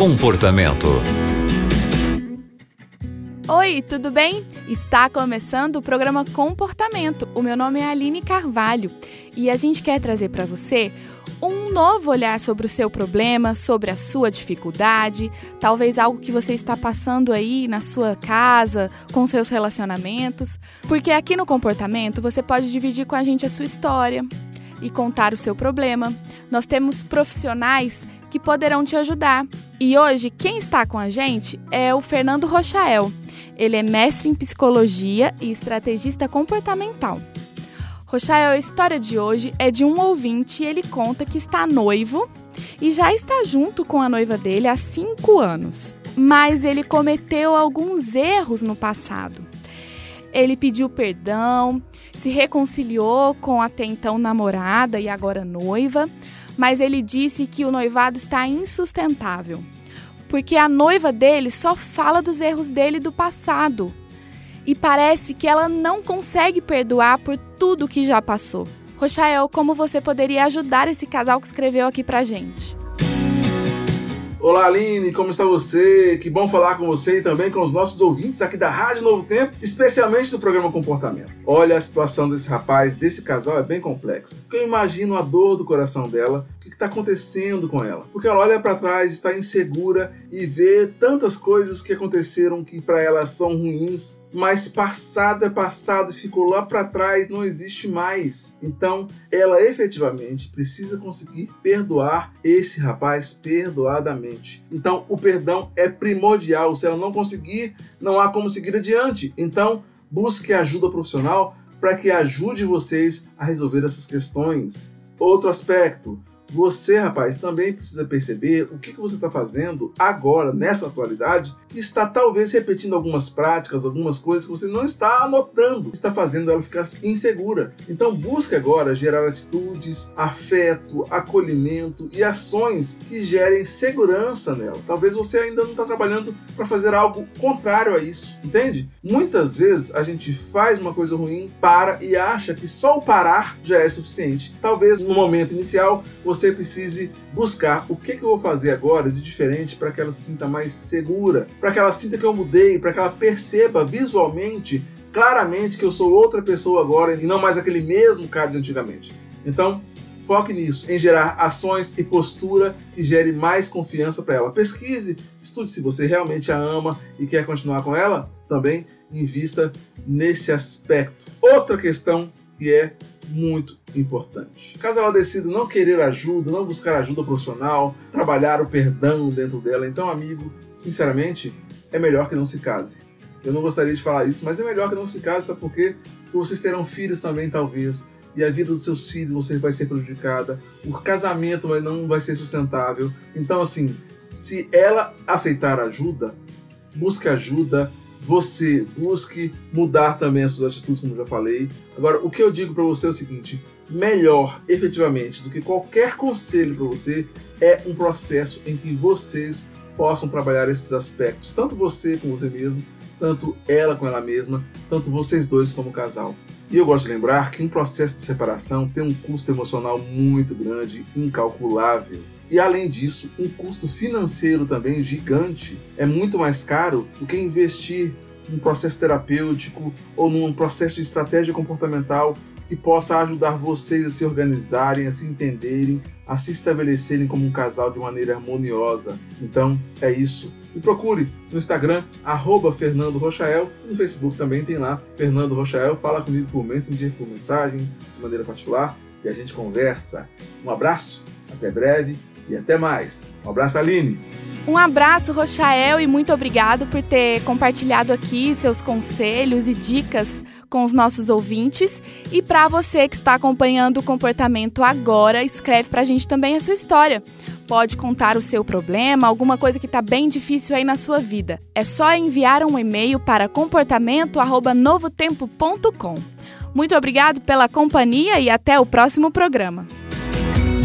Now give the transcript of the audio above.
Comportamento. Oi, tudo bem? Está começando o programa Comportamento. O meu nome é Aline Carvalho e a gente quer trazer para você um novo olhar sobre o seu problema, sobre a sua dificuldade, talvez algo que você está passando aí na sua casa, com seus relacionamentos. Porque aqui no Comportamento você pode dividir com a gente a sua história e contar o seu problema. Nós temos profissionais que poderão te ajudar. E hoje, quem está com a gente é o Fernando Rochael. Ele é mestre em psicologia e estrategista comportamental. Rochael, a história de hoje é de um ouvinte e ele conta que está noivo e já está junto com a noiva dele há cinco anos. Mas ele cometeu alguns erros no passado. Ele pediu perdão, se reconciliou com a até então namorada e agora noiva, mas ele disse que o noivado está insustentável porque a noiva dele só fala dos erros dele do passado. E parece que ela não consegue perdoar por tudo que já passou. Rochael, como você poderia ajudar esse casal que escreveu aqui pra gente? Olá Aline, como está você? Que bom falar com você e também com os nossos ouvintes aqui da Rádio Novo Tempo, especialmente do programa Comportamento. Olha, a situação desse rapaz, desse casal é bem complexa. Eu imagino a dor do coração dela, o que está acontecendo com ela. Porque ela olha para trás, está insegura e vê tantas coisas que aconteceram que para ela são ruins mas passado é passado, ficou lá para trás, não existe mais. Então, ela efetivamente precisa conseguir perdoar esse rapaz perdoadamente. Então, o perdão é primordial. Se ela não conseguir, não há como seguir adiante. Então, busque ajuda profissional para que ajude vocês a resolver essas questões. Outro aspecto, você, rapaz, também precisa perceber o que, você está fazendo agora, nessa atualidade, que está talvez repetindo algumas práticas, algumas coisas que você não está anotando, está fazendo ela ficar insegura. Então busque agora gerar atitudes, afeto, acolhimento e ações que gerem segurança nela. Talvez você ainda não está trabalhando para fazer algo contrário a isso, entende? Muitas vezes a gente faz uma coisa ruim, para e acha que só o parar já é suficiente. Talvez no momento inicial você você precise buscar o que, que eu vou fazer agora de diferente para que ela se sinta mais segura, para que ela sinta que eu mudei, para que ela perceba visualmente, claramente que eu sou outra pessoa agora e não mais aquele mesmo cara de antigamente. Então, foque nisso, em gerar ações e postura que gere mais confiança para ela. Pesquise, estude se você realmente a ama e quer continuar com ela, também invista nesse aspecto. Outra questão que é muito importante. Caso ela decida não querer ajuda, não buscar ajuda profissional, trabalhar o perdão dentro dela, então, amigo, sinceramente, é melhor que não se case. Eu não gostaria de falar isso, mas é melhor que não se case, sabe por quê? Porque vocês terão filhos também, talvez, e a vida dos seus filhos você vai ser prejudicada, o casamento não vai ser sustentável. Então, assim, se ela aceitar ajuda, busque ajuda, você busque mudar também as suas atitudes, como já falei. Agora, o que eu digo para você é o seguinte: melhor, efetivamente, do que qualquer conselho para você é um processo em que vocês possam trabalhar esses aspectos, tanto você com você mesmo, tanto ela com ela mesma, tanto vocês dois como casal. E eu gosto de lembrar que um processo de separação tem um custo emocional muito grande, incalculável. E além disso, um custo financeiro também gigante. É muito mais caro do que investir num processo terapêutico ou num processo de estratégia comportamental que possa ajudar vocês a se organizarem, a se entenderem, a se estabelecerem como um casal de maneira harmoniosa. Então, é isso. Me procure no Instagram, arroba Fernando Rochael, no Facebook também tem lá, Fernando Rochael, fala comigo por Messenger, por mensagem, de maneira particular, e a gente conversa. Um abraço, até breve e até mais. Um abraço, Aline. Um abraço, Rochael, e muito obrigado por ter compartilhado aqui seus conselhos e dicas com os nossos ouvintes. E para você que está acompanhando o comportamento agora, escreve para a gente também a sua história. Pode contar o seu problema, alguma coisa que está bem difícil aí na sua vida. É só enviar um e-mail para comportamento@novotempo.com. Muito obrigado pela companhia e até o próximo programa.